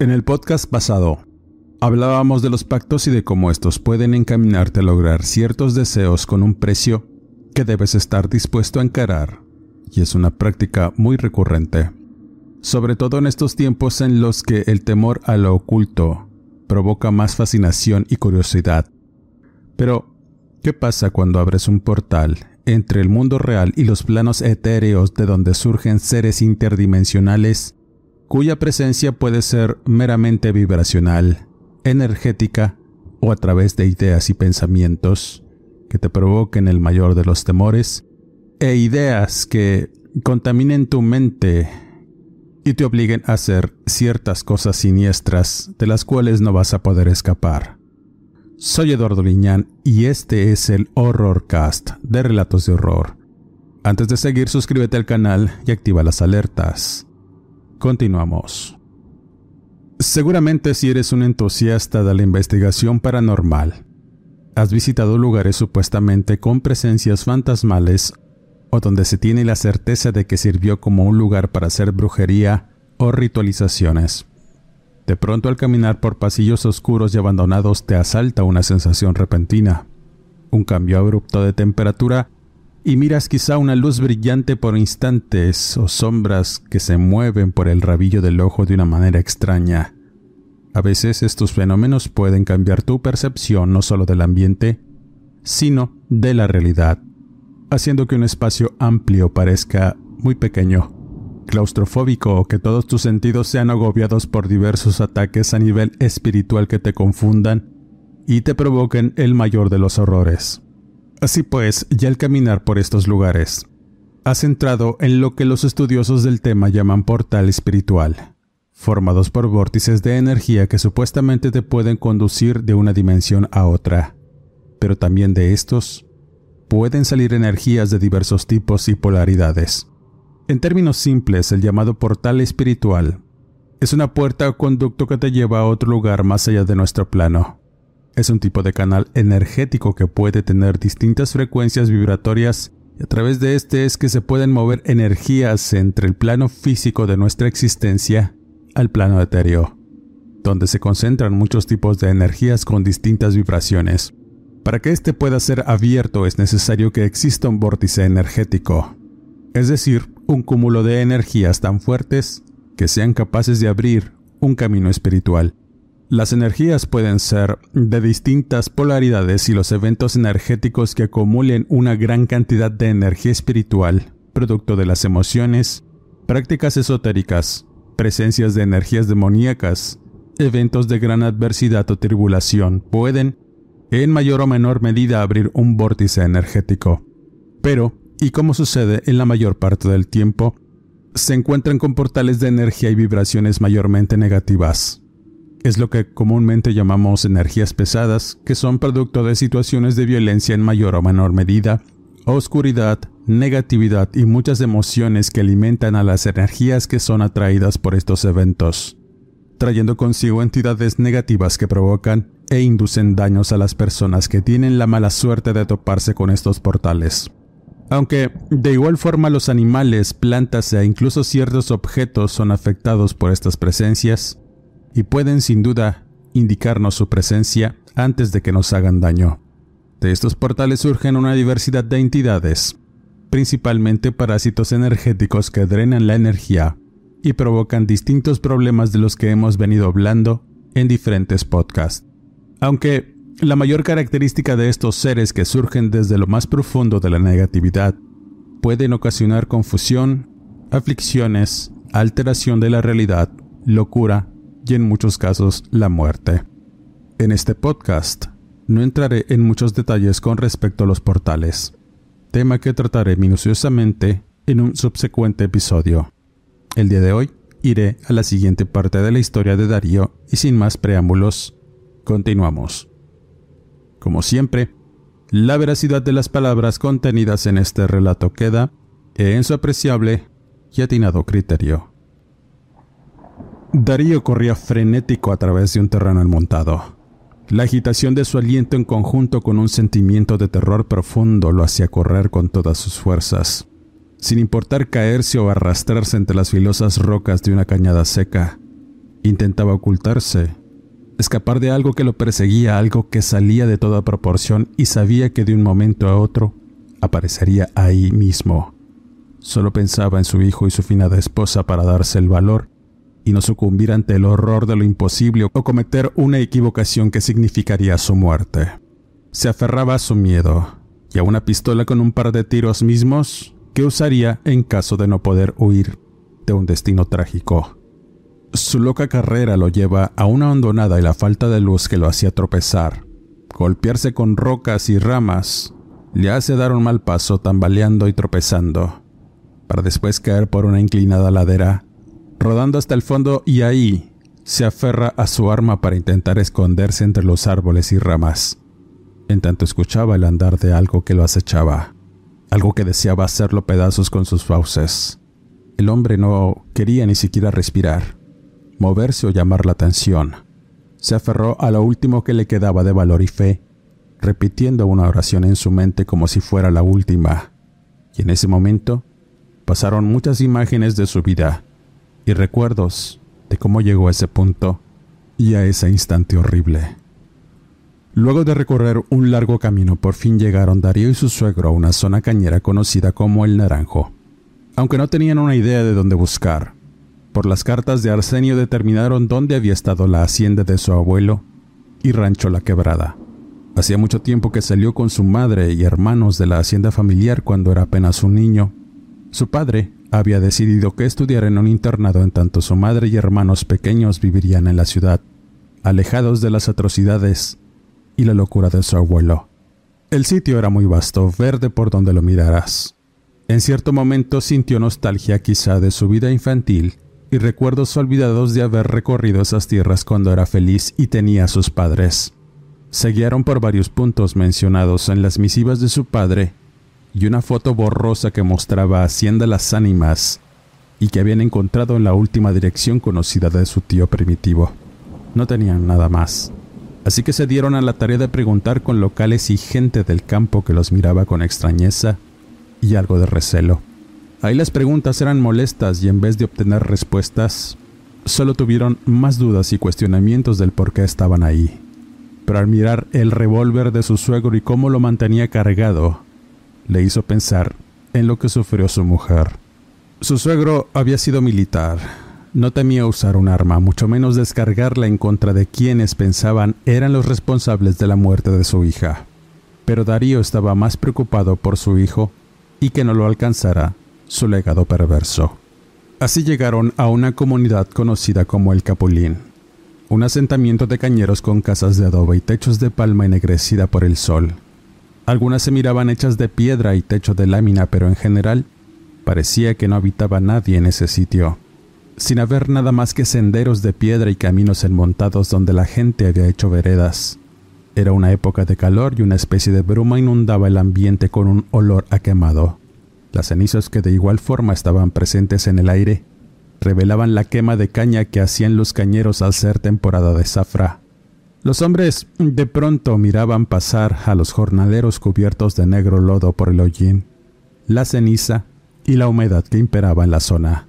En el podcast pasado, hablábamos de los pactos y de cómo estos pueden encaminarte a lograr ciertos deseos con un precio que debes estar dispuesto a encarar, y es una práctica muy recurrente, sobre todo en estos tiempos en los que el temor a lo oculto provoca más fascinación y curiosidad. Pero, ¿qué pasa cuando abres un portal entre el mundo real y los planos etéreos de donde surgen seres interdimensionales cuya presencia puede ser meramente vibracional, energética o a través de ideas y pensamientos que te provoquen el mayor de los temores, e ideas que contaminen tu mente y te obliguen a hacer ciertas cosas siniestras de las cuales no vas a poder escapar. Soy Eduardo Liñán y este es el Horrorcast de Relatos de Horror. Antes de seguir, suscríbete al canal y activa las alertas. Continuamos. Seguramente si eres un entusiasta de la investigación paranormal, has visitado lugares supuestamente con presencias fantasmales o donde se tiene la certeza de que sirvió como un lugar para hacer brujería o ritualizaciones. De pronto al caminar por pasillos oscuros y abandonados te asalta una sensación repentina, un cambio abrupto de temperatura y miras quizá una luz brillante por instantes o sombras que se mueven por el rabillo del ojo de una manera extraña. A veces estos fenómenos pueden cambiar tu percepción no solo del ambiente, sino de la realidad, haciendo que un espacio amplio parezca muy pequeño, claustrofóbico o que todos tus sentidos sean agobiados por diversos ataques a nivel espiritual que te confundan y te provoquen el mayor de los horrores. Así pues, ya al caminar por estos lugares, has entrado en lo que los estudiosos del tema llaman portal espiritual, formados por vórtices de energía que supuestamente te pueden conducir de una dimensión a otra. Pero también de estos pueden salir energías de diversos tipos y polaridades. En términos simples, el llamado portal espiritual es una puerta o conducto que te lleva a otro lugar más allá de nuestro plano es un tipo de canal energético que puede tener distintas frecuencias vibratorias y a través de este es que se pueden mover energías entre el plano físico de nuestra existencia al plano etéreo, donde se concentran muchos tipos de energías con distintas vibraciones. Para que éste pueda ser abierto es necesario que exista un vórtice energético, es decir, un cúmulo de energías tan fuertes que sean capaces de abrir un camino espiritual. Las energías pueden ser de distintas polaridades y los eventos energéticos que acumulen una gran cantidad de energía espiritual, producto de las emociones, prácticas esotéricas, presencias de energías demoníacas, eventos de gran adversidad o tribulación, pueden, en mayor o menor medida, abrir un vórtice energético. Pero, y como sucede en la mayor parte del tiempo, se encuentran con portales de energía y vibraciones mayormente negativas es lo que comúnmente llamamos energías pesadas, que son producto de situaciones de violencia en mayor o menor medida, oscuridad, negatividad y muchas emociones que alimentan a las energías que son atraídas por estos eventos, trayendo consigo entidades negativas que provocan e inducen daños a las personas que tienen la mala suerte de toparse con estos portales. Aunque de igual forma los animales, plantas e incluso ciertos objetos son afectados por estas presencias, y pueden sin duda indicarnos su presencia antes de que nos hagan daño. De estos portales surgen una diversidad de entidades, principalmente parásitos energéticos que drenan la energía y provocan distintos problemas de los que hemos venido hablando en diferentes podcasts. Aunque la mayor característica de estos seres que surgen desde lo más profundo de la negatividad pueden ocasionar confusión, aflicciones, alteración de la realidad, locura y en muchos casos la muerte. En este podcast no entraré en muchos detalles con respecto a los portales, tema que trataré minuciosamente en un subsecuente episodio. El día de hoy iré a la siguiente parte de la historia de Darío y sin más preámbulos, continuamos. Como siempre, la veracidad de las palabras contenidas en este relato queda en su apreciable y atinado criterio. Darío corría frenético a través de un terreno enmontado. La agitación de su aliento en conjunto con un sentimiento de terror profundo lo hacía correr con todas sus fuerzas, sin importar caerse o arrastrarse entre las filosas rocas de una cañada seca. Intentaba ocultarse, escapar de algo que lo perseguía, algo que salía de toda proporción y sabía que de un momento a otro aparecería ahí mismo. Solo pensaba en su hijo y su finada esposa para darse el valor y no sucumbir ante el horror de lo imposible o cometer una equivocación que significaría su muerte. Se aferraba a su miedo y a una pistola con un par de tiros mismos que usaría en caso de no poder huir de un destino trágico. Su loca carrera lo lleva a una hondonada y la falta de luz que lo hacía tropezar. Golpearse con rocas y ramas le hace dar un mal paso tambaleando y tropezando, para después caer por una inclinada ladera rodando hasta el fondo y ahí se aferra a su arma para intentar esconderse entre los árboles y ramas. En tanto escuchaba el andar de algo que lo acechaba, algo que deseaba hacerlo pedazos con sus fauces. El hombre no quería ni siquiera respirar, moverse o llamar la atención. Se aferró a lo último que le quedaba de valor y fe, repitiendo una oración en su mente como si fuera la última. Y en ese momento pasaron muchas imágenes de su vida, y recuerdos de cómo llegó a ese punto y a ese instante horrible. Luego de recorrer un largo camino, por fin llegaron Darío y su suegro a una zona cañera conocida como el Naranjo. Aunque no tenían una idea de dónde buscar, por las cartas de Arsenio determinaron dónde había estado la hacienda de su abuelo y Rancho La Quebrada. Hacía mucho tiempo que salió con su madre y hermanos de la hacienda familiar cuando era apenas un niño. Su padre, había decidido que estudiara en un internado en tanto su madre y hermanos pequeños vivirían en la ciudad, alejados de las atrocidades y la locura de su abuelo. El sitio era muy vasto, verde por donde lo miraras. En cierto momento sintió nostalgia quizá de su vida infantil y recuerdos olvidados de haber recorrido esas tierras cuando era feliz y tenía a sus padres. Se guiaron por varios puntos mencionados en las misivas de su padre y una foto borrosa que mostraba Hacienda Las Ánimas y que habían encontrado en la última dirección conocida de su tío primitivo. No tenían nada más, así que se dieron a la tarea de preguntar con locales y gente del campo que los miraba con extrañeza y algo de recelo. Ahí las preguntas eran molestas y en vez de obtener respuestas, solo tuvieron más dudas y cuestionamientos del por qué estaban ahí. Pero al mirar el revólver de su suegro y cómo lo mantenía cargado, le hizo pensar en lo que sufrió su mujer. Su suegro había sido militar. No temía usar un arma, mucho menos descargarla en contra de quienes pensaban eran los responsables de la muerte de su hija. Pero Darío estaba más preocupado por su hijo y que no lo alcanzara su legado perverso. Así llegaron a una comunidad conocida como el Capulín, un asentamiento de cañeros con casas de adobe y techos de palma ennegrecida por el sol, algunas se miraban hechas de piedra y techo de lámina, pero en general parecía que no habitaba nadie en ese sitio, sin haber nada más que senderos de piedra y caminos enmontados donde la gente había hecho veredas. Era una época de calor y una especie de bruma inundaba el ambiente con un olor a quemado. Las cenizas que de igual forma estaban presentes en el aire revelaban la quema de caña que hacían los cañeros al ser temporada de zafra. Los hombres de pronto miraban pasar a los jornaleros cubiertos de negro lodo por el hollín, la ceniza y la humedad que imperaba en la zona.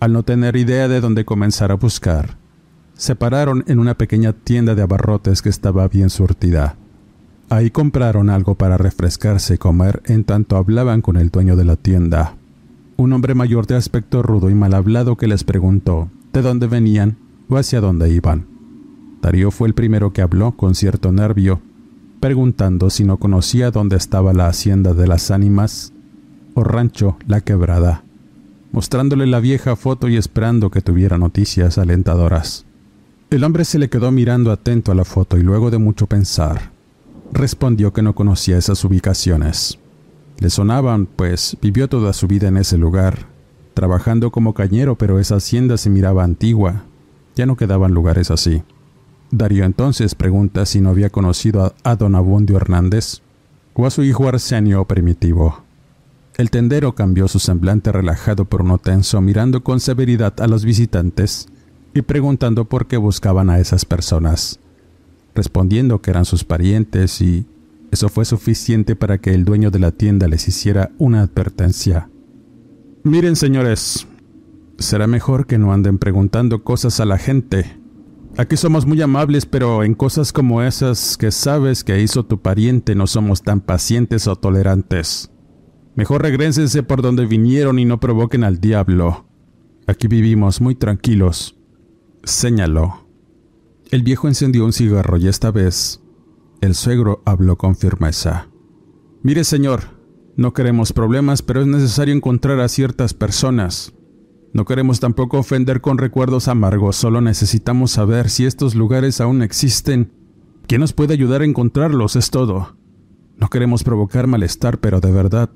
Al no tener idea de dónde comenzar a buscar, se pararon en una pequeña tienda de abarrotes que estaba bien surtida. Ahí compraron algo para refrescarse y comer en tanto hablaban con el dueño de la tienda, un hombre mayor de aspecto rudo y mal hablado que les preguntó de dónde venían o hacia dónde iban. Darío fue el primero que habló con cierto nervio, preguntando si no conocía dónde estaba la hacienda de las ánimas o rancho La Quebrada, mostrándole la vieja foto y esperando que tuviera noticias alentadoras. El hombre se le quedó mirando atento a la foto y luego de mucho pensar, respondió que no conocía esas ubicaciones. Le sonaban, pues vivió toda su vida en ese lugar, trabajando como cañero, pero esa hacienda se miraba antigua, ya no quedaban lugares así. Darío entonces pregunta si no había conocido a, don Abundio Hernández o a su hijo Arsenio Primitivo. El tendero cambió su semblante relajado por uno tenso, mirando con severidad a los visitantes y preguntando por qué buscaban a esas personas, respondiendo que eran sus parientes y eso fue suficiente para que el dueño de la tienda les hiciera una advertencia. Miren, señores, será mejor que no anden preguntando cosas a la gente. Aquí somos muy amables, pero en cosas como esas que sabes que hizo tu pariente no somos tan pacientes o tolerantes. Mejor regrésense por donde vinieron y no provoquen al diablo. Aquí vivimos muy tranquilos señaló. El viejo encendió un cigarro y esta vez el suegro habló con firmeza. Mire, señor, no queremos problemas, pero es necesario encontrar a ciertas personas. No queremos tampoco ofender con recuerdos amargos, solo necesitamos saber si estos lugares aún existen. ¿Quién nos puede ayudar a encontrarlos? Es todo. No queremos provocar malestar, pero de verdad,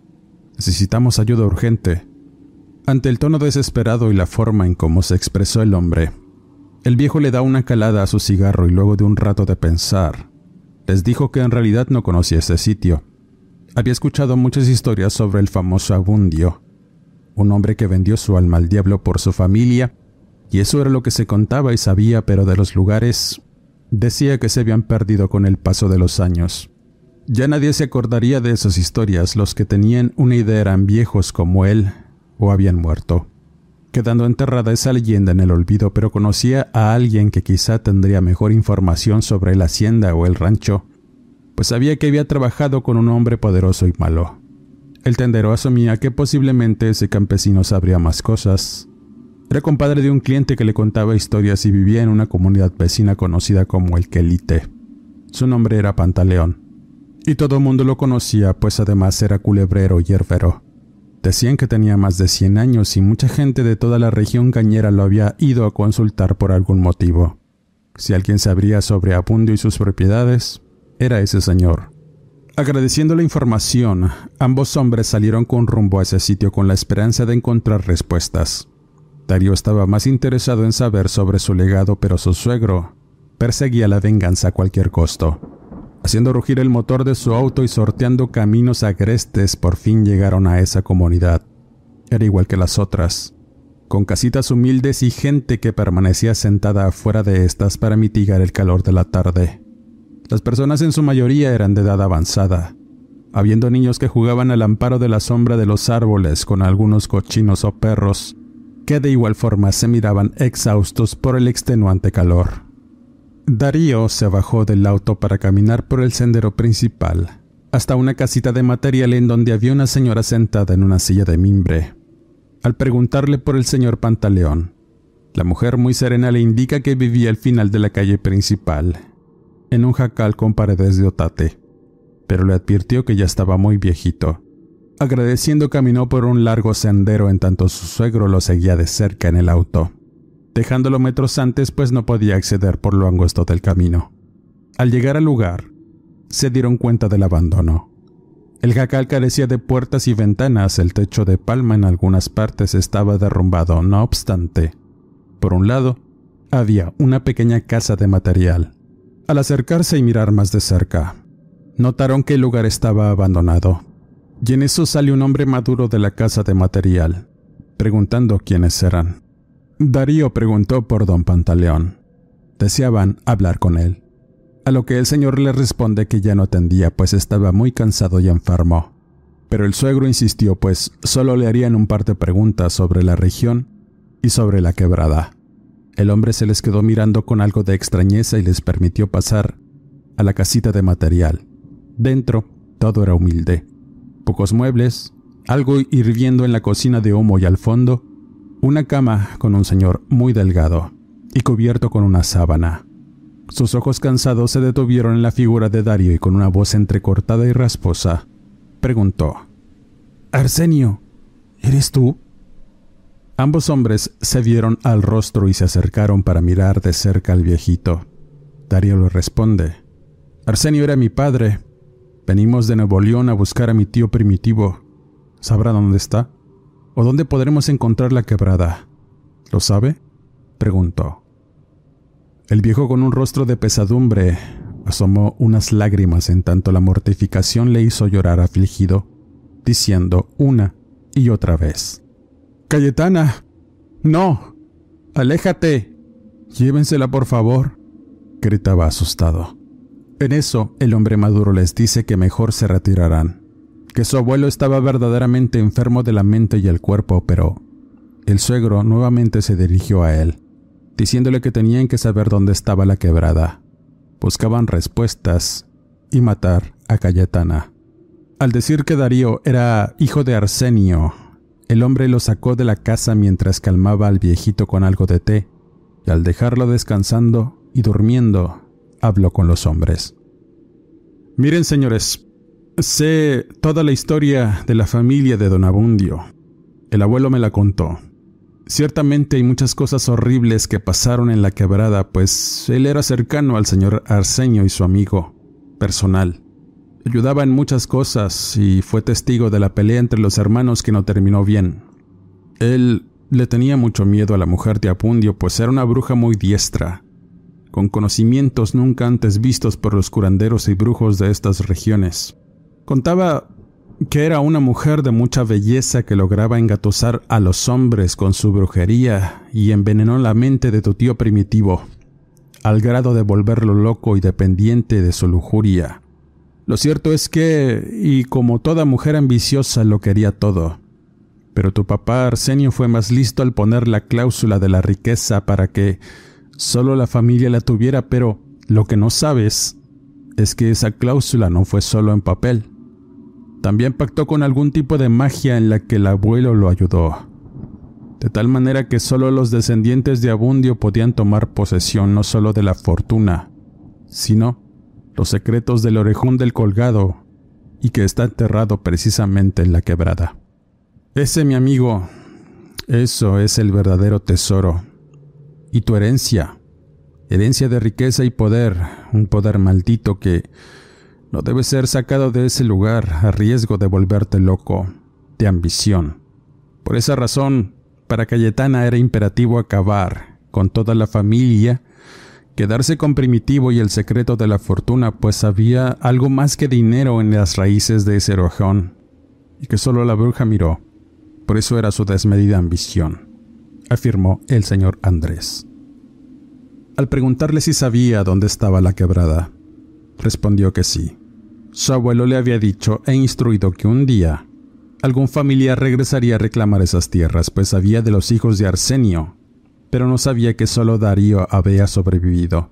necesitamos ayuda urgente. Ante el tono desesperado y la forma en cómo se expresó el hombre, el viejo le da una calada a su cigarro y luego de un rato de pensar, les dijo que en realidad no conocía ese sitio. Había escuchado muchas historias sobre el famoso Abundio, un hombre que vendió su alma al diablo por su familia, y eso era lo que se contaba y sabía, pero de los lugares decía que se habían perdido con el paso de los años. Ya nadie se acordaría de esas historias, los que tenían una idea eran viejos como él o habían muerto quedando enterrada esa leyenda en el olvido, pero conocía a alguien que quizá tendría mejor información sobre la hacienda o el rancho, pues sabía que había trabajado con un hombre poderoso y malo. El tendero asumía que posiblemente ese campesino sabría más cosas. Era compadre de un cliente que le contaba historias y vivía en una comunidad vecina conocida como el Quelite. Su nombre era Pantaleón. Y todo el mundo lo conocía, pues además era culebrero y herbero. Decían que tenía más de 100 años y mucha gente de toda la región cañera lo había ido a consultar por algún motivo. Si alguien sabría sobre Abundio y sus propiedades, era ese señor. Agradeciendo la información, ambos hombres salieron con rumbo a ese sitio con la esperanza de encontrar respuestas. Darío estaba más interesado en saber sobre su legado, pero su suegro perseguía la venganza a cualquier costo. Haciendo rugir el motor de su auto y sorteando caminos agrestes, por fin llegaron a esa comunidad. Era igual que las otras, con casitas humildes y gente que permanecía sentada afuera de estas para mitigar el calor de la tarde. Las personas en su mayoría eran de edad avanzada, habiendo niños que jugaban al amparo de la sombra de los árboles con algunos cochinos o perros, que de igual forma se miraban exhaustos por el extenuante calor. Darío se bajó del auto para caminar por el sendero principal, hasta una casita de material en donde había una señora sentada en una silla de mimbre. Al preguntarle por el señor Pantaleón, la mujer muy serena le indica que vivía al final de la calle principal, en un jacal con paredes de otate, pero le advirtió que ya estaba muy viejito. Agradeciendo caminó por un largo sendero en tanto su suegro lo seguía de cerca en el auto dejándolo metros antes pues no podía acceder por lo angosto del camino. Al llegar al lugar, se dieron cuenta del abandono. El jacal carecía de puertas y ventanas, el techo de palma en algunas partes estaba derrumbado, no obstante. Por un lado, había una pequeña casa de material. Al acercarse y mirar más de cerca, notaron que el lugar estaba abandonado. Y en eso salió un hombre maduro de la casa de material, preguntando quiénes eran. Darío preguntó por don Pantaleón. Deseaban hablar con él. A lo que el señor le responde que ya no atendía, pues estaba muy cansado y enfermo. Pero el suegro insistió, pues solo le harían un par de preguntas sobre la región y sobre la quebrada. El hombre se les quedó mirando con algo de extrañeza y les permitió pasar a la casita de material. Dentro todo era humilde. Pocos muebles, algo hirviendo en la cocina de humo y al fondo, una cama con un señor muy delgado y cubierto con una sábana. Sus ojos cansados se detuvieron en la figura de Dario y con una voz entrecortada y rasposa, preguntó, Arsenio, ¿eres tú? Ambos hombres se vieron al rostro y se acercaron para mirar de cerca al viejito. Dario le responde, Arsenio era mi padre. Venimos de Nuevo León a buscar a mi tío primitivo. ¿Sabrá dónde está? ¿O dónde podremos encontrar la quebrada? ¿Lo sabe? preguntó. El viejo con un rostro de pesadumbre asomó unas lágrimas en tanto la mortificación le hizo llorar afligido, diciendo una y otra vez. Cayetana. No. Aléjate. Llévensela, por favor. gritaba asustado. En eso, el hombre maduro les dice que mejor se retirarán, que su abuelo estaba verdaderamente enfermo de la mente y el cuerpo, pero el suegro nuevamente se dirigió a él, diciéndole que tenían que saber dónde estaba la quebrada. Buscaban respuestas y matar a Cayetana. Al decir que Darío era hijo de Arsenio, el hombre lo sacó de la casa mientras calmaba al viejito con algo de té, y al dejarlo descansando y durmiendo, habló con los hombres. Miren, señores, sé toda la historia de la familia de don Abundio. El abuelo me la contó. Ciertamente hay muchas cosas horribles que pasaron en la quebrada, pues él era cercano al señor Arsenio y su amigo personal. Ayudaba en muchas cosas y fue testigo de la pelea entre los hermanos que no terminó bien. Él le tenía mucho miedo a la mujer de Apundio, pues era una bruja muy diestra, con conocimientos nunca antes vistos por los curanderos y brujos de estas regiones. Contaba que era una mujer de mucha belleza que lograba engatusar a los hombres con su brujería y envenenó la mente de tu tío primitivo, al grado de volverlo loco y dependiente de su lujuria. Lo cierto es que, y como toda mujer ambiciosa, lo quería todo. Pero tu papá Arsenio fue más listo al poner la cláusula de la riqueza para que solo la familia la tuviera, pero lo que no sabes es que esa cláusula no fue solo en papel. También pactó con algún tipo de magia en la que el abuelo lo ayudó. De tal manera que solo los descendientes de Abundio podían tomar posesión no solo de la fortuna, sino los secretos del orejón del colgado y que está enterrado precisamente en la quebrada. Ese, mi amigo, eso es el verdadero tesoro. Y tu herencia, herencia de riqueza y poder, un poder maldito que no debe ser sacado de ese lugar a riesgo de volverte loco, de ambición. Por esa razón, para Cayetana era imperativo acabar con toda la familia Quedarse con Primitivo y el secreto de la fortuna, pues había algo más que dinero en las raíces de ese rojón, y que solo la bruja miró. Por eso era su desmedida ambición, afirmó el señor Andrés. Al preguntarle si sabía dónde estaba la quebrada, respondió que sí. Su abuelo le había dicho e instruido que un día algún familiar regresaría a reclamar esas tierras, pues sabía de los hijos de Arsenio, pero no sabía que solo Darío había sobrevivido,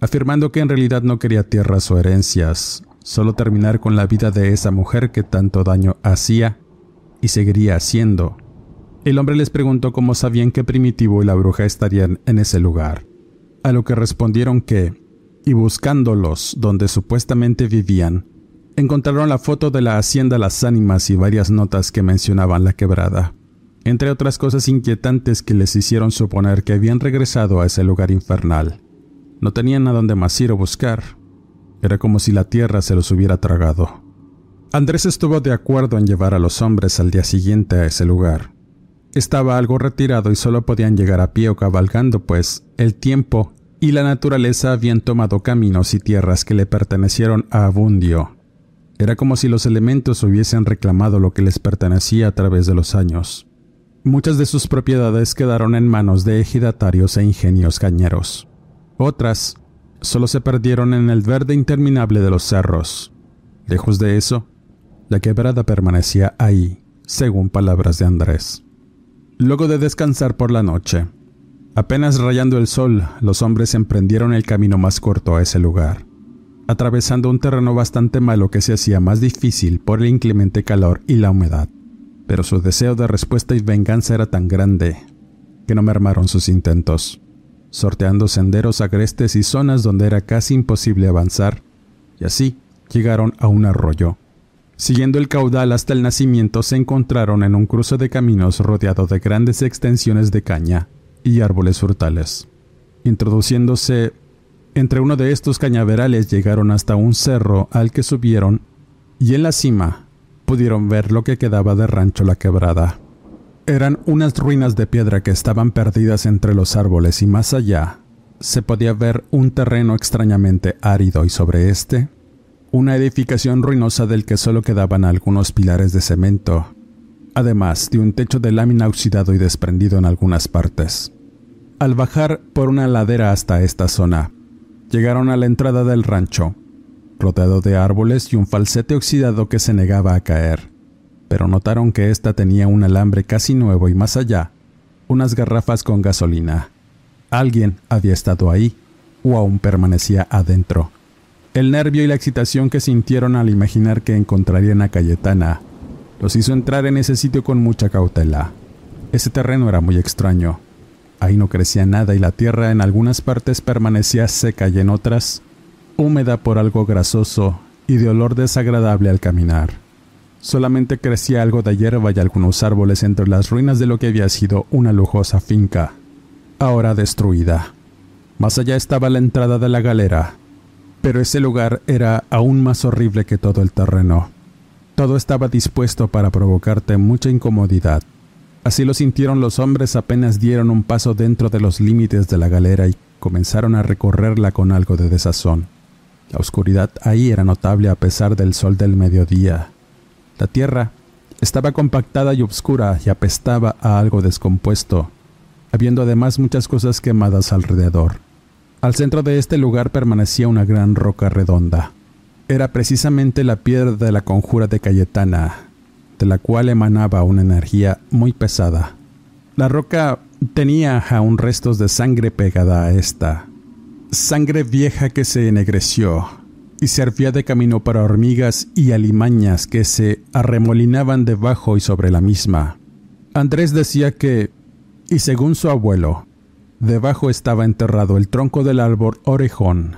afirmando que en realidad no quería tierras o herencias, solo terminar con la vida de esa mujer que tanto daño hacía y seguiría haciendo. El hombre les preguntó cómo sabían que Primitivo y la bruja estarían en ese lugar, a lo que respondieron que, y buscándolos donde supuestamente vivían, encontraron la foto de la hacienda Las Ánimas y varias notas que mencionaban la quebrada entre otras cosas inquietantes que les hicieron suponer que habían regresado a ese lugar infernal. No tenían a dónde más ir o buscar. Era como si la tierra se los hubiera tragado. Andrés estuvo de acuerdo en llevar a los hombres al día siguiente a ese lugar. Estaba algo retirado y solo podían llegar a pie o cabalgando, pues el tiempo y la naturaleza habían tomado caminos y tierras que le pertenecieron a Abundio. Era como si los elementos hubiesen reclamado lo que les pertenecía a través de los años. Muchas de sus propiedades quedaron en manos de ejidatarios e ingenios cañeros. Otras solo se perdieron en el verde interminable de los cerros. Lejos de eso, la quebrada permanecía ahí, según palabras de Andrés. Luego de descansar por la noche, apenas rayando el sol, los hombres emprendieron el camino más corto a ese lugar, atravesando un terreno bastante malo que se hacía más difícil por el inclemente calor y la humedad. Pero su deseo de respuesta y venganza era tan grande que no mermaron sus intentos, sorteando senderos agrestes y zonas donde era casi imposible avanzar, y así llegaron a un arroyo. Siguiendo el caudal hasta el nacimiento se encontraron en un cruce de caminos rodeado de grandes extensiones de caña y árboles frutales. Introduciéndose entre uno de estos cañaverales llegaron hasta un cerro al que subieron y en la cima pudieron ver lo que quedaba de Rancho La Quebrada. Eran unas ruinas de piedra que estaban perdidas entre los árboles y más allá se podía ver un terreno extrañamente árido y sobre este una edificación ruinosa del que solo quedaban algunos pilares de cemento, además de un techo de lámina oxidado y desprendido en algunas partes. Al bajar por una ladera hasta esta zona, llegaron a la entrada del rancho, rodeado de árboles y un falsete oxidado que se negaba a caer, pero notaron que ésta tenía un alambre casi nuevo y más allá, unas garrafas con gasolina. Alguien había estado ahí, o aún permanecía adentro. El nervio y la excitación que sintieron al imaginar que encontrarían a Cayetana los hizo entrar en ese sitio con mucha cautela. Ese terreno era muy extraño. Ahí no crecía nada y la tierra en algunas partes permanecía seca y en otras húmeda por algo grasoso y de olor desagradable al caminar. Solamente crecía algo de hierba y algunos árboles entre las ruinas de lo que había sido una lujosa finca, ahora destruida. Más allá estaba la entrada de la galera, pero ese lugar era aún más horrible que todo el terreno. Todo estaba dispuesto para provocarte mucha incomodidad. Así lo sintieron los hombres apenas dieron un paso dentro de los límites de la galera y comenzaron a recorrerla con algo de desazón. La oscuridad ahí era notable a pesar del sol del mediodía. La tierra estaba compactada y oscura y apestaba a algo descompuesto, habiendo además muchas cosas quemadas alrededor. Al centro de este lugar permanecía una gran roca redonda. Era precisamente la piedra de la conjura de Cayetana, de la cual emanaba una energía muy pesada. La roca tenía aún restos de sangre pegada a esta, sangre vieja que se ennegreció y servía de camino para hormigas y alimañas que se arremolinaban debajo y sobre la misma. Andrés decía que, y según su abuelo, Debajo estaba enterrado el tronco del árbol orejón,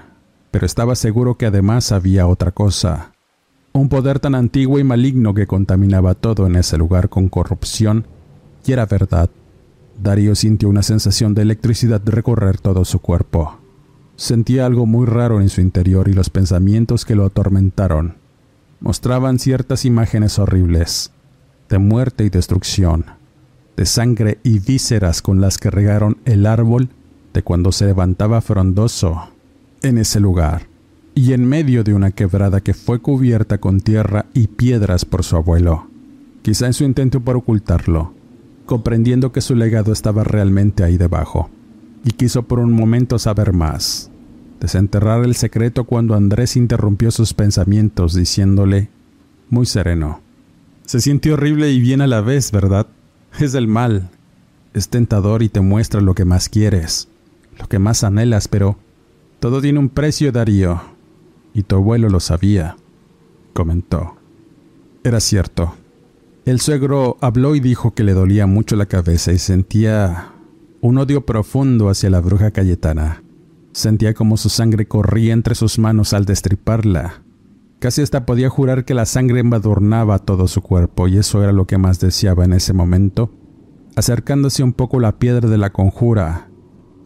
pero estaba seguro que además había otra cosa. Un poder tan antiguo y maligno que contaminaba todo en ese lugar con corrupción, y era verdad. Darío sintió una sensación de electricidad recorrer todo su cuerpo. Sentía algo muy raro en su interior y los pensamientos que lo atormentaron mostraban ciertas imágenes horribles, de muerte y destrucción de sangre y vísceras con las que regaron el árbol de cuando se levantaba frondoso en ese lugar, y en medio de una quebrada que fue cubierta con tierra y piedras por su abuelo, quizá en su intento por ocultarlo, comprendiendo que su legado estaba realmente ahí debajo, y quiso por un momento saber más, desenterrar el secreto cuando Andrés interrumpió sus pensamientos diciéndole, muy sereno, se siente horrible y bien a la vez, ¿verdad? es del mal. Es tentador y te muestra lo que más quieres, lo que más anhelas, pero todo tiene un precio, Darío. Y tu abuelo lo sabía, comentó. Era cierto. El suegro habló y dijo que le dolía mucho la cabeza y sentía un odio profundo hacia la bruja Cayetana. Sentía como su sangre corría entre sus manos al destriparla. Casi hasta podía jurar que la sangre embadurnaba todo su cuerpo y eso era lo que más deseaba en ese momento, acercándose un poco la piedra de la conjura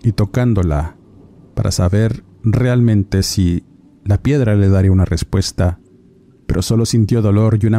y tocándola para saber realmente si la piedra le daría una respuesta, pero solo sintió dolor y una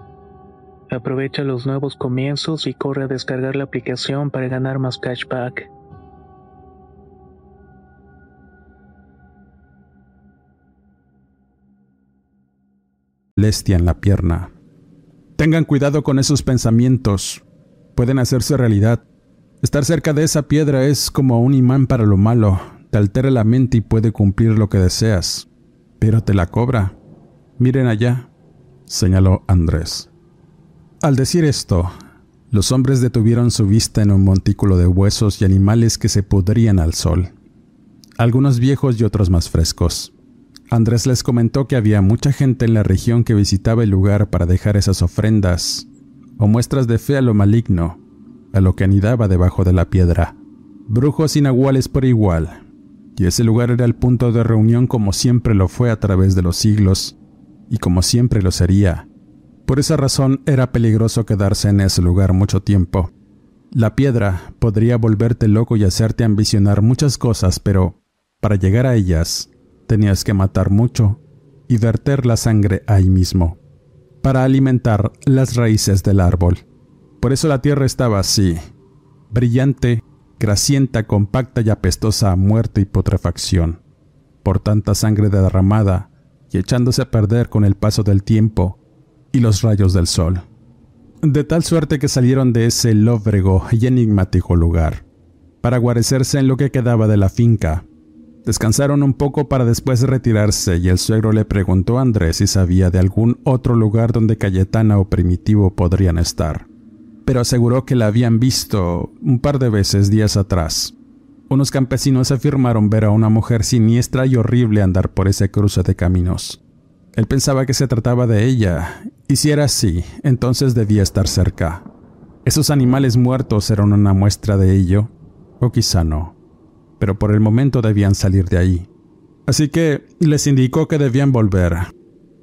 Aprovecha los nuevos comienzos y corre a descargar la aplicación para ganar más cashback. Lestia en la pierna. Tengan cuidado con esos pensamientos. Pueden hacerse realidad. Estar cerca de esa piedra es como un imán para lo malo. Te altera la mente y puede cumplir lo que deseas. Pero te la cobra. Miren allá, señaló Andrés. Al decir esto, los hombres detuvieron su vista en un montículo de huesos y animales que se pudrían al sol, algunos viejos y otros más frescos. Andrés les comentó que había mucha gente en la región que visitaba el lugar para dejar esas ofrendas o muestras de fe a lo maligno, a lo que anidaba debajo de la piedra. Brujos y nahuales por igual, y ese lugar era el punto de reunión como siempre lo fue a través de los siglos, y como siempre lo sería por esa razón era peligroso quedarse en ese lugar mucho tiempo. La piedra podría volverte loco y hacerte ambicionar muchas cosas, pero para llegar a ellas tenías que matar mucho y verter la sangre ahí mismo, para alimentar las raíces del árbol. Por eso la tierra estaba así, brillante, grasienta, compacta y apestosa a muerte y putrefacción, por tanta sangre derramada y echándose a perder con el paso del tiempo y los rayos del sol. De tal suerte que salieron de ese lóbrego y enigmático lugar, para guarecerse en lo que quedaba de la finca. Descansaron un poco para después retirarse y el suegro le preguntó a Andrés si sabía de algún otro lugar donde Cayetana o Primitivo podrían estar, pero aseguró que la habían visto un par de veces días atrás. Unos campesinos afirmaron ver a una mujer siniestra y horrible andar por ese cruce de caminos. Él pensaba que se trataba de ella, si era así, entonces debía estar cerca. Esos animales muertos eran una muestra de ello, o quizá no, pero por el momento debían salir de ahí. Así que les indicó que debían volver,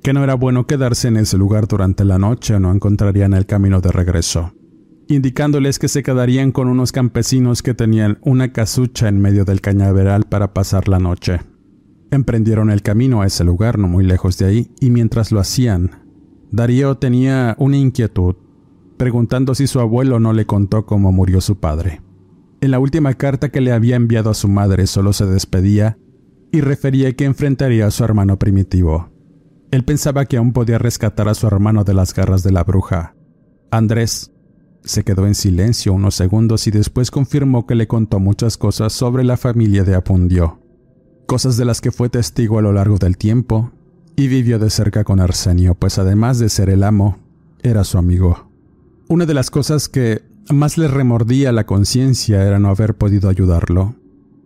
que no era bueno quedarse en ese lugar durante la noche o no encontrarían el camino de regreso, indicándoles que se quedarían con unos campesinos que tenían una casucha en medio del cañaveral para pasar la noche. Emprendieron el camino a ese lugar no muy lejos de ahí y mientras lo hacían, Darío tenía una inquietud. preguntando si su abuelo no le contó cómo murió su padre. En la última carta que le había enviado a su madre solo se despedía y refería que enfrentaría a su hermano primitivo. Él pensaba que aún podía rescatar a su hermano de las garras de la bruja. Andrés se quedó en silencio unos segundos y después confirmó que le contó muchas cosas sobre la familia de Apundio, cosas de las que fue testigo a lo largo del tiempo y vivió de cerca con Arsenio, pues además de ser el amo, era su amigo. Una de las cosas que más le remordía la conciencia era no haber podido ayudarlo,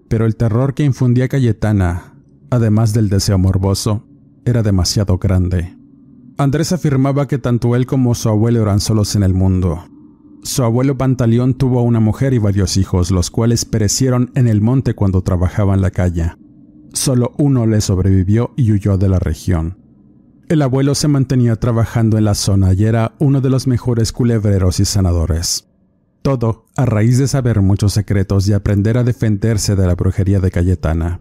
pero el terror que infundía Cayetana, además del deseo morboso, era demasiado grande. Andrés afirmaba que tanto él como su abuelo eran solos en el mundo. Su abuelo Pantaleón tuvo una mujer y varios hijos, los cuales perecieron en el monte cuando trabajaba en la calle. Solo uno le sobrevivió y huyó de la región. El abuelo se mantenía trabajando en la zona y era uno de los mejores culebreros y sanadores. Todo a raíz de saber muchos secretos y aprender a defenderse de la brujería de Cayetana.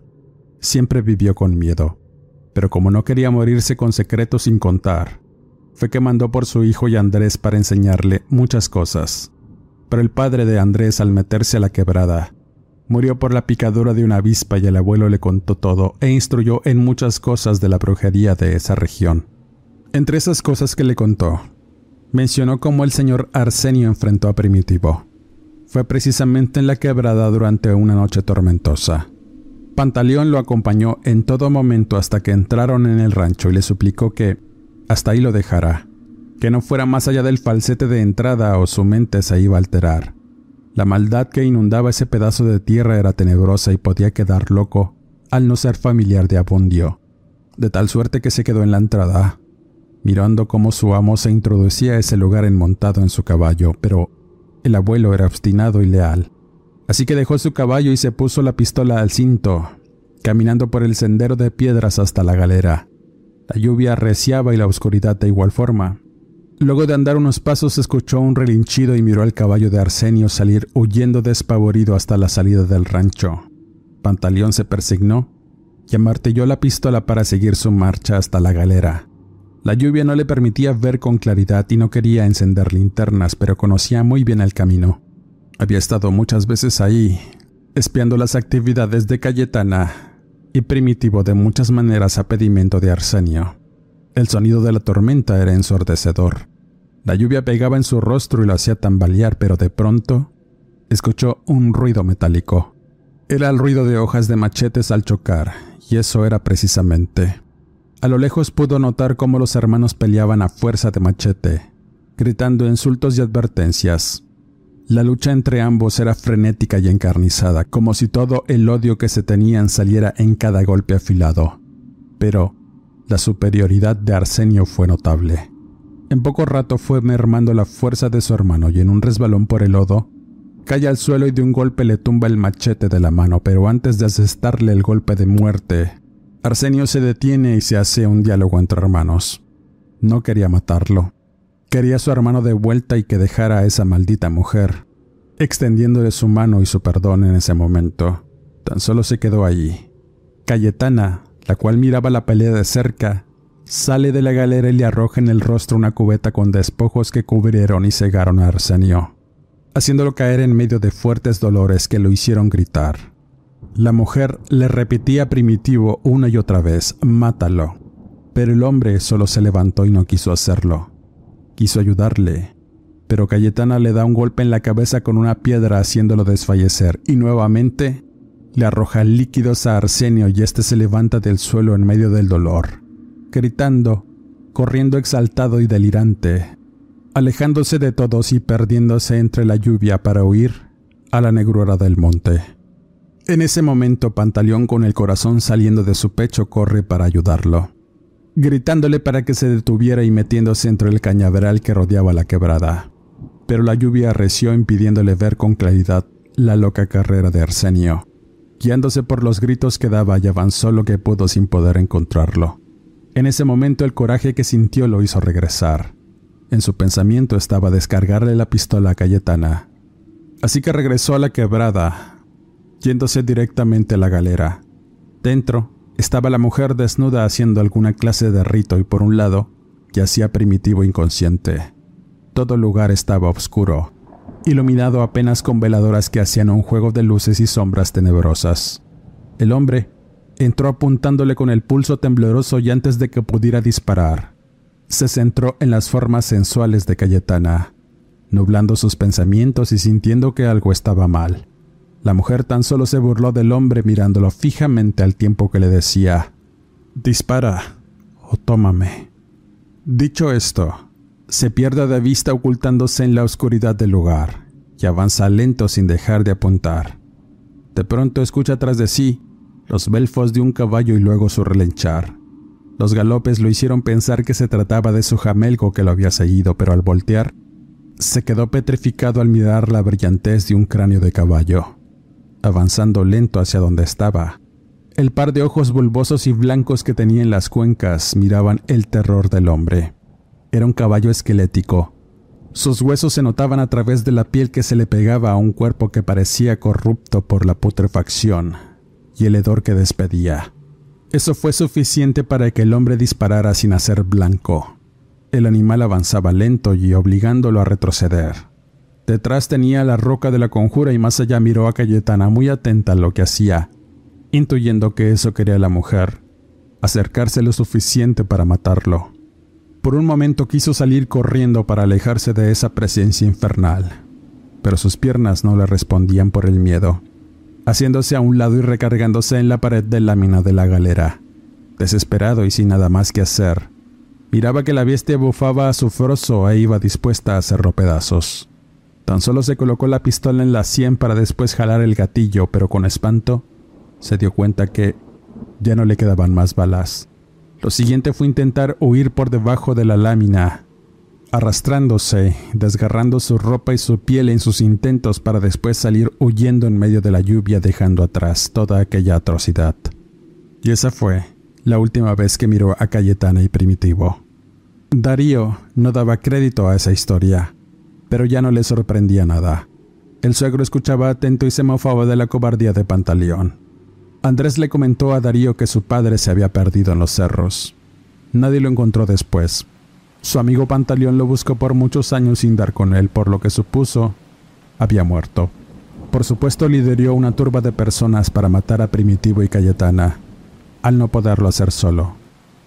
Siempre vivió con miedo, pero como no quería morirse con secretos sin contar, fue que mandó por su hijo y Andrés para enseñarle muchas cosas. Pero el padre de Andrés, al meterse a la quebrada, murió por la picadura de una avispa y el abuelo le contó todo e instruyó en muchas cosas de la brujería de esa región. Entre esas cosas que le contó, mencionó cómo el señor Arsenio enfrentó a Primitivo. Fue precisamente en la quebrada durante una noche tormentosa. Pantaleón lo acompañó en todo momento hasta que entraron en el rancho y le suplicó que hasta ahí lo dejará, que no fuera más allá del falsete de entrada o su mente se iba a alterar. La maldad que inundaba ese pedazo de tierra era tenebrosa y podía quedar loco al no ser familiar de Abundio, de tal suerte que se quedó en la entrada, mirando cómo su amo se introducía a ese lugar enmontado en su caballo, pero el abuelo era obstinado y leal. Así que dejó su caballo y se puso la pistola al cinto, caminando por el sendero de piedras hasta la galera. La lluvia arreciaba y la oscuridad de igual forma. Luego de andar unos pasos escuchó un relinchido y miró al caballo de Arsenio salir huyendo despavorido hasta la salida del rancho. Pantaleón se persignó y amartilló la pistola para seguir su marcha hasta la galera. La lluvia no le permitía ver con claridad y no quería encender linternas, pero conocía muy bien el camino. Había estado muchas veces ahí, espiando las actividades de Cayetana y primitivo de muchas maneras a pedimento de Arsenio. El sonido de la tormenta era ensordecedor. La lluvia pegaba en su rostro y lo hacía tambalear, pero de pronto escuchó un ruido metálico. Era el ruido de hojas de machetes al chocar, y eso era precisamente a lo lejos pudo notar cómo los hermanos peleaban a fuerza de machete, gritando insultos y advertencias. La lucha entre ambos era frenética y encarnizada, como si todo el odio que se tenían saliera en cada golpe afilado. Pero la superioridad de Arsenio fue notable. En poco rato fue mermando la fuerza de su hermano y en un resbalón por el lodo, cae al suelo y de un golpe le tumba el machete de la mano, pero antes de asestarle el golpe de muerte, Arsenio se detiene y se hace un diálogo entre hermanos. No quería matarlo. Quería a su hermano de vuelta y que dejara a esa maldita mujer, extendiéndole su mano y su perdón en ese momento. Tan solo se quedó allí. Cayetana, la cual miraba la pelea de cerca, sale de la galera y le arroja en el rostro una cubeta con despojos que cubrieron y cegaron a Arsenio, haciéndolo caer en medio de fuertes dolores que lo hicieron gritar. La mujer le repetía Primitivo una y otra vez, mátalo. Pero el hombre solo se levantó y no quiso hacerlo. Quiso ayudarle, pero Cayetana le da un golpe en la cabeza con una piedra haciéndolo desfallecer y nuevamente le arroja líquidos a Arsenio y éste se levanta del suelo en medio del dolor, gritando, corriendo exaltado y delirante, alejándose de todos y perdiéndose entre la lluvia para huir a la negrura del monte. En ese momento, Pantaleón, con el corazón saliendo de su pecho, corre para ayudarlo, gritándole para que se detuviera y metiéndose entre el cañaveral que rodeaba la quebrada. Pero la lluvia arreció impidiéndole ver con claridad la loca carrera de Arsenio. Guiándose por los gritos que daba y avanzó lo que pudo sin poder encontrarlo. En ese momento el coraje que sintió lo hizo regresar. En su pensamiento estaba descargarle la pistola a Cayetana. Así que regresó a la quebrada, yéndose directamente a la galera. Dentro estaba la mujer desnuda haciendo alguna clase de rito y por un lado yacía primitivo inconsciente. Todo lugar estaba oscuro, iluminado apenas con veladoras que hacían un juego de luces y sombras tenebrosas. El hombre entró apuntándole con el pulso tembloroso y antes de que pudiera disparar, se centró en las formas sensuales de Cayetana, nublando sus pensamientos y sintiendo que algo estaba mal. La mujer tan solo se burló del hombre mirándolo fijamente al tiempo que le decía, Dispara o tómame. Dicho esto, se pierde de vista ocultándose en la oscuridad del lugar y avanza lento sin dejar de apuntar. De pronto escucha tras de sí los belfos de un caballo y luego su relinchar. Los galopes lo hicieron pensar que se trataba de su jamelgo que lo había seguido, pero al voltear, se quedó petrificado al mirar la brillantez de un cráneo de caballo avanzando lento hacia donde estaba. El par de ojos bulbosos y blancos que tenía en las cuencas miraban el terror del hombre. Era un caballo esquelético. Sus huesos se notaban a través de la piel que se le pegaba a un cuerpo que parecía corrupto por la putrefacción y el hedor que despedía. Eso fue suficiente para que el hombre disparara sin hacer blanco. El animal avanzaba lento y obligándolo a retroceder. Detrás tenía la roca de la conjura y más allá miró a Cayetana muy atenta a lo que hacía, intuyendo que eso quería la mujer, acercarse lo suficiente para matarlo. Por un momento quiso salir corriendo para alejarse de esa presencia infernal, pero sus piernas no le respondían por el miedo, haciéndose a un lado y recargándose en la pared de lámina de la galera. Desesperado y sin nada más que hacer, miraba que la bestia bufaba a su froso e iba dispuesta a hacerlo pedazos. Tan solo se colocó la pistola en la sien para después jalar el gatillo, pero con espanto se dio cuenta que ya no le quedaban más balas. Lo siguiente fue intentar huir por debajo de la lámina, arrastrándose, desgarrando su ropa y su piel en sus intentos para después salir huyendo en medio de la lluvia dejando atrás toda aquella atrocidad. Y esa fue la última vez que miró a Cayetana y Primitivo. Darío no daba crédito a esa historia pero ya no le sorprendía nada. El suegro escuchaba atento y se mofaba de la cobardía de Pantaleón. Andrés le comentó a Darío que su padre se había perdido en los cerros. Nadie lo encontró después. Su amigo Pantaleón lo buscó por muchos años sin dar con él, por lo que supuso había muerto. Por supuesto lideró una turba de personas para matar a Primitivo y Cayetana, al no poderlo hacer solo.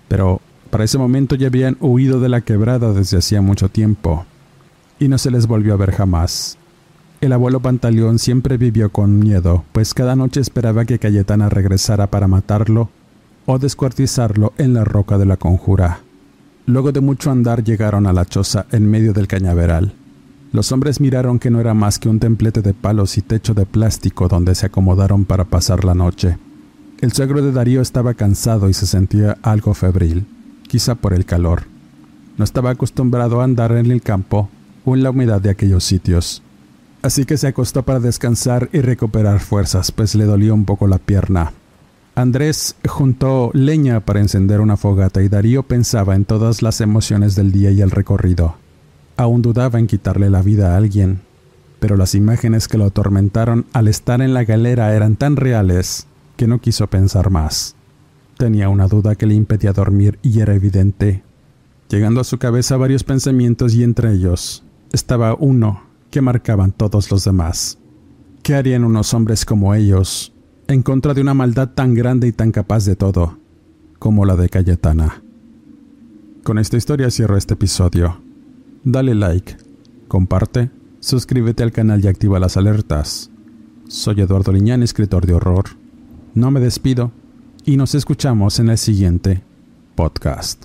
Pero para ese momento ya habían huido de la quebrada desde hacía mucho tiempo y no se les volvió a ver jamás. El abuelo Pantaleón siempre vivió con miedo, pues cada noche esperaba que Cayetana regresara para matarlo o descuartizarlo en la roca de la conjura. Luego de mucho andar llegaron a la choza en medio del cañaveral. Los hombres miraron que no era más que un templete de palos y techo de plástico donde se acomodaron para pasar la noche. El suegro de Darío estaba cansado y se sentía algo febril, quizá por el calor. No estaba acostumbrado a andar en el campo o en la humedad de aquellos sitios. Así que se acostó para descansar y recuperar fuerzas, pues le dolía un poco la pierna. Andrés juntó leña para encender una fogata y Darío pensaba en todas las emociones del día y el recorrido. Aún dudaba en quitarle la vida a alguien, pero las imágenes que lo atormentaron al estar en la galera eran tan reales que no quiso pensar más. Tenía una duda que le impedía dormir y era evidente, llegando a su cabeza varios pensamientos y entre ellos estaba uno que marcaban todos los demás. ¿Qué harían unos hombres como ellos en contra de una maldad tan grande y tan capaz de todo como la de Cayetana? Con esta historia cierro este episodio. Dale like, comparte, suscríbete al canal y activa las alertas. Soy Eduardo Liñán, escritor de horror. No me despido y nos escuchamos en el siguiente podcast.